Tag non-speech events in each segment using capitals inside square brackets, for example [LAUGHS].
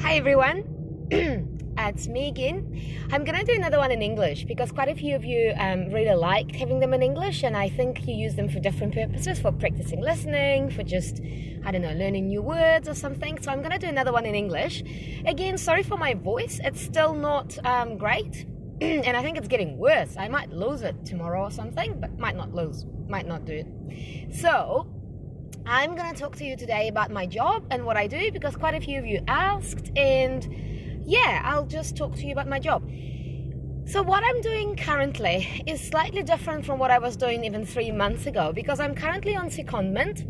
Hi everyone, [CLEARS THROAT] it's me again. I'm gonna do another one in English because quite a few of you um, really liked having them in English, and I think you use them for different purposes for practicing listening, for just, I don't know, learning new words or something. So I'm gonna do another one in English. Again, sorry for my voice, it's still not um, great, [CLEARS THROAT] and I think it's getting worse. I might lose it tomorrow or something, but might not lose, might not do it. So, I'm to talk to you today about my job and what I do because quite a few of you asked, and yeah, I'll just talk to you about my job. So, what I'm doing currently is slightly different from what I was doing even three months ago because I'm currently on secondment.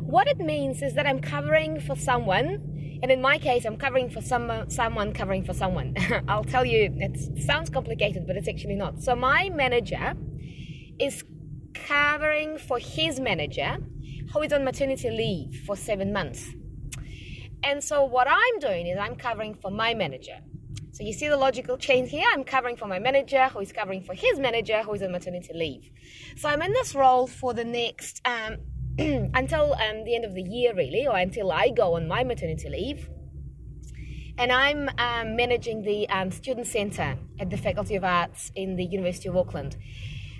What it means is that I'm covering for someone, and in my case, I'm covering for some, someone covering for someone. [LAUGHS] I'll tell you, it sounds complicated, but it's actually not. So, my manager is covering for his manager who is on maternity leave for seven months. And so what I'm doing is I'm covering for my manager. So you see the logical chain here? I'm covering for my manager, who is covering for his manager, who is on maternity leave. So I'm in this role for the next um, [CLEARS THROAT] until um, the end of the year, really, or until I go on my maternity leave. And I'm um, managing the um, student centre at the Faculty of Arts in the University of Auckland.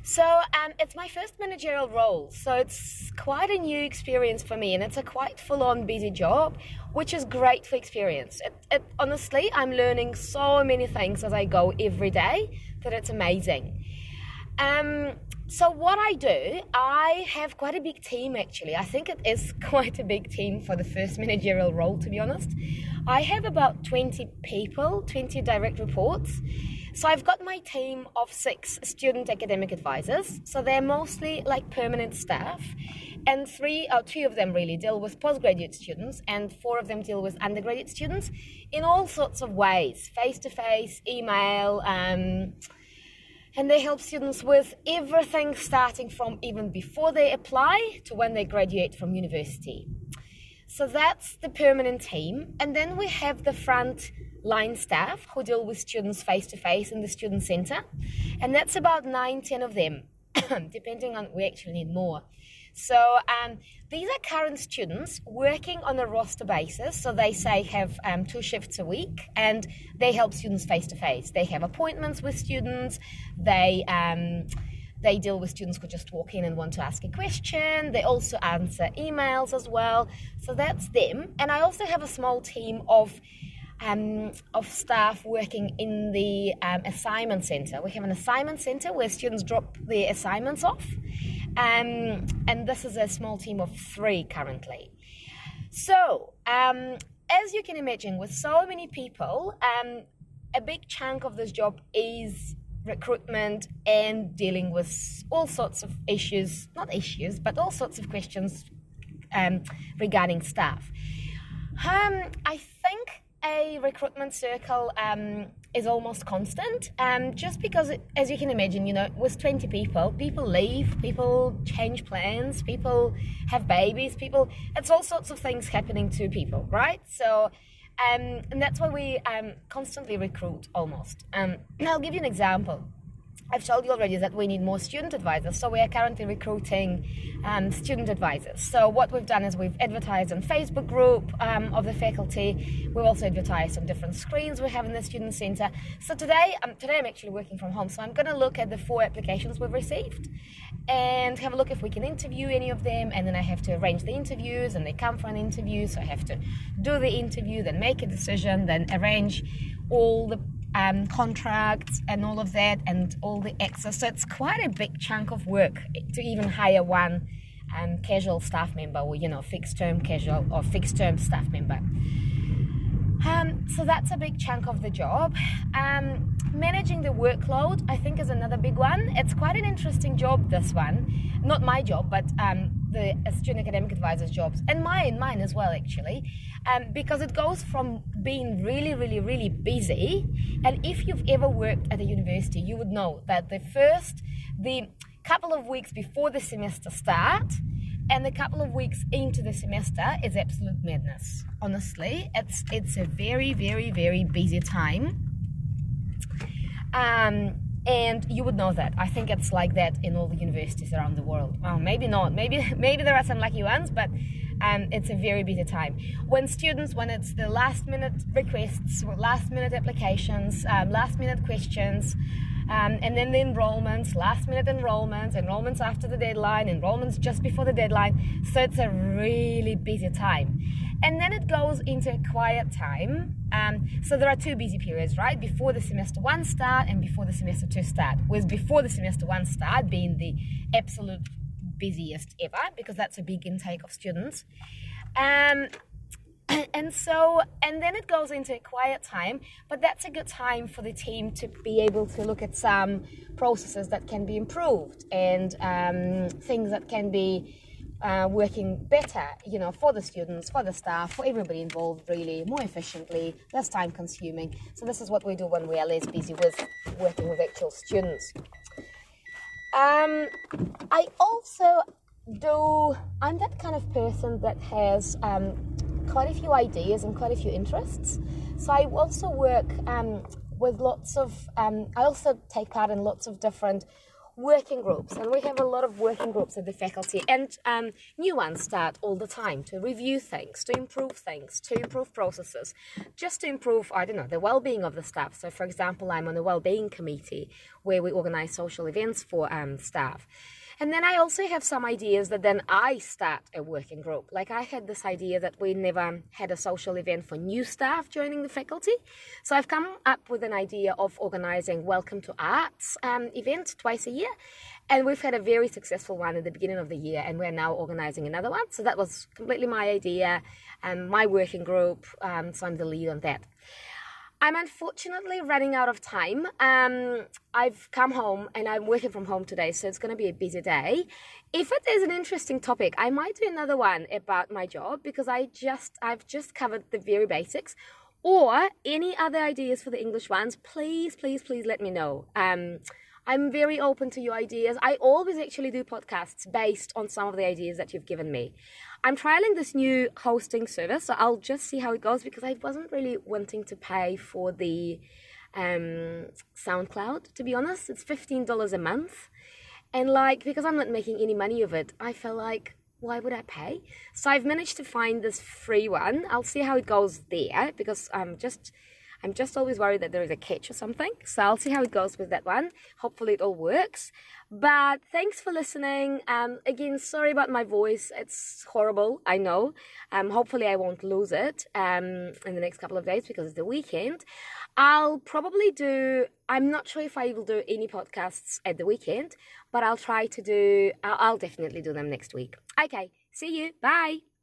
So um, it's my first managerial role, so it's quite a new experience for me, and it's a quite full-on busy job, which is great for experience. It, it, honestly, I'm learning so many things as I go every day that it's amazing. Um, so what I do, I have quite a big team actually. I think it is [LAUGHS] quite a big team for the first managerial role, to be honest. I have about 20 people, 20 direct reports so I've got my team of six student academic advisors. So they're mostly like permanent staff, and three or two of them really deal with postgraduate students, and four of them deal with undergraduate students in all sorts of ways, face to face, email. Um, and they help students with everything starting from even before they apply to when they graduate from university. So that's the permanent team. And then we have the front line staff who deal with students face to face in the student center. And that's about nine, ten of them, [COUGHS] depending on, we actually need more. So um, these are current students working on a roster basis. So they say have um, two shifts a week, and they help students face to face. They have appointments with students. They um, they deal with students who just walk in and want to ask a question. They also answer emails as well. So that's them. And I also have a small team of um, of staff working in the um, assignment center. We have an assignment center where students drop their assignments off, um, and this is a small team of three currently. So, um, as you can imagine, with so many people, um, a big chunk of this job is recruitment and dealing with all sorts of issues, not issues, but all sorts of questions um, regarding staff. I a recruitment circle um, is almost constant, um, just because, as you can imagine, you know, with 20 people, people leave, people change plans, people have babies, people, it's all sorts of things happening to people, right? So, um, and that's why we um, constantly recruit almost. Um, I'll give you an example. I've told you already that we need more student advisors, so we are currently recruiting um, student advisors. So what we've done is we've advertised on Facebook group um, of the faculty. We've also advertised on different screens we have in the student centre. So today, um, today I'm actually working from home, so I'm going to look at the four applications we've received and have a look if we can interview any of them. And then I have to arrange the interviews, and they come for an interview, so I have to do the interview, then make a decision, then arrange all the um, contracts and all of that and all the access. So it's quite a big chunk of work to even hire one um, casual staff member or, you know, fixed term casual or fixed term staff member. Um, so that's a big chunk of the job. Um, managing the workload, I think, is another big one. It's quite an interesting job, this one. Not my job, but um, the student academic advisors' jobs, and mine, mine as well, actually, um, because it goes from being really, really, really busy. And if you've ever worked at a university, you would know that the first, the couple of weeks before the semester start, and a couple of weeks into the semester is absolute madness. Honestly, it's it's a very very very busy time. Um, and you would know that. I think it's like that in all the universities around the world. Well, maybe not. Maybe [LAUGHS] maybe there are some lucky ones, but um, it's a very busy time. When students, when it's the last minute requests, last minute applications, um, last minute questions, um, and then the enrollments, last minute enrollments, enrollments after the deadline, enrollments just before the deadline. So it's a really busy time. And then it goes into a quiet time. Um, so there are two busy periods, right? Before the semester one start and before the semester two start. With before the semester one start being the absolute busiest ever because that's a big intake of students. Um, and so and then it goes into a quiet time but that's a good time for the team to be able to look at some processes that can be improved and um, things that can be uh, working better you know for the students for the staff for everybody involved really more efficiently less time consuming. So this is what we do when we are less busy with working with actual students. Um, i also do i'm that kind of person that has um, quite a few ideas and quite a few interests. So I also work um, with lots of, um, I also take part in lots of different working groups and we have a lot of working groups at the faculty and um, new ones start all the time to review things to improve things to improve processes just to improve i don't know the well-being of the staff so for example i'm on the well-being committee where we organize social events for um, staff and then I also have some ideas that then I start a working group. Like I had this idea that we never had a social event for new staff joining the faculty. So I've come up with an idea of organizing Welcome to Arts um, event twice a year. And we've had a very successful one at the beginning of the year, and we're now organizing another one. So that was completely my idea and my working group. Um, so I'm the lead on that. I'm unfortunately running out of time. Um, I've come home and I'm working from home today, so it's going to be a busy day. If it is an interesting topic, I might do another one about my job because I just I've just covered the very basics. Or any other ideas for the English ones, please, please, please let me know. Um, I'm very open to your ideas. I always actually do podcasts based on some of the ideas that you've given me. I'm trialing this new hosting service, so I'll just see how it goes because I wasn't really wanting to pay for the um, SoundCloud, to be honest. It's $15 a month. And like, because I'm not making any money of it, I feel like, why would I pay? So I've managed to find this free one. I'll see how it goes there because I'm just I'm just always worried that there is a catch or something. So I'll see how it goes with that one. Hopefully it all works. But thanks for listening. Um, again, sorry about my voice. It's horrible. I know. Um, hopefully I won't lose it um, in the next couple of days because it's the weekend. I'll probably do. I'm not sure if I will do any podcasts at the weekend, but I'll try to do. I'll, I'll definitely do them next week. Okay. See you. Bye.